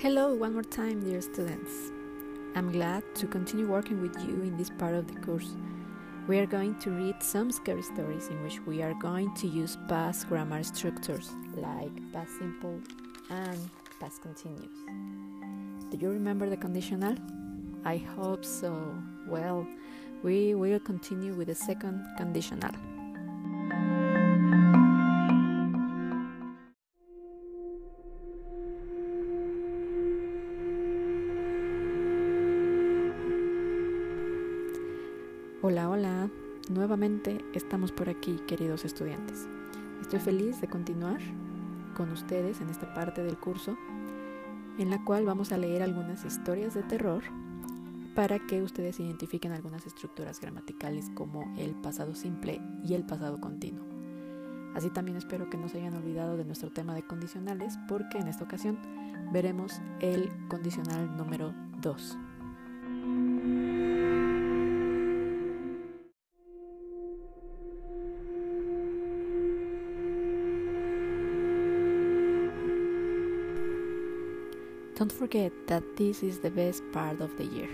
Hello, one more time, dear students. I'm glad to continue working with you in this part of the course. We are going to read some scary stories in which we are going to use past grammar structures like past simple and past continuous. Do you remember the conditional? I hope so. Well, we will continue with the second conditional. Hola, hola. Nuevamente estamos por aquí, queridos estudiantes. Estoy feliz de continuar con ustedes en esta parte del curso en la cual vamos a leer algunas historias de terror para que ustedes identifiquen algunas estructuras gramaticales como el pasado simple y el pasado continuo. Así también espero que no se hayan olvidado de nuestro tema de condicionales porque en esta ocasión veremos el condicional número 2. Don't forget that this is the best part of the year.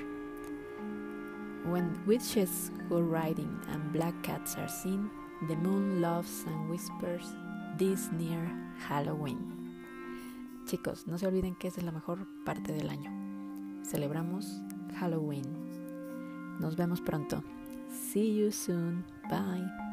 When witches go riding and black cats are seen, the moon laughs and whispers this near Halloween. Chicos, no se olviden que esta es la mejor parte del año. Celebramos Halloween. Nos vemos pronto. See you soon. Bye.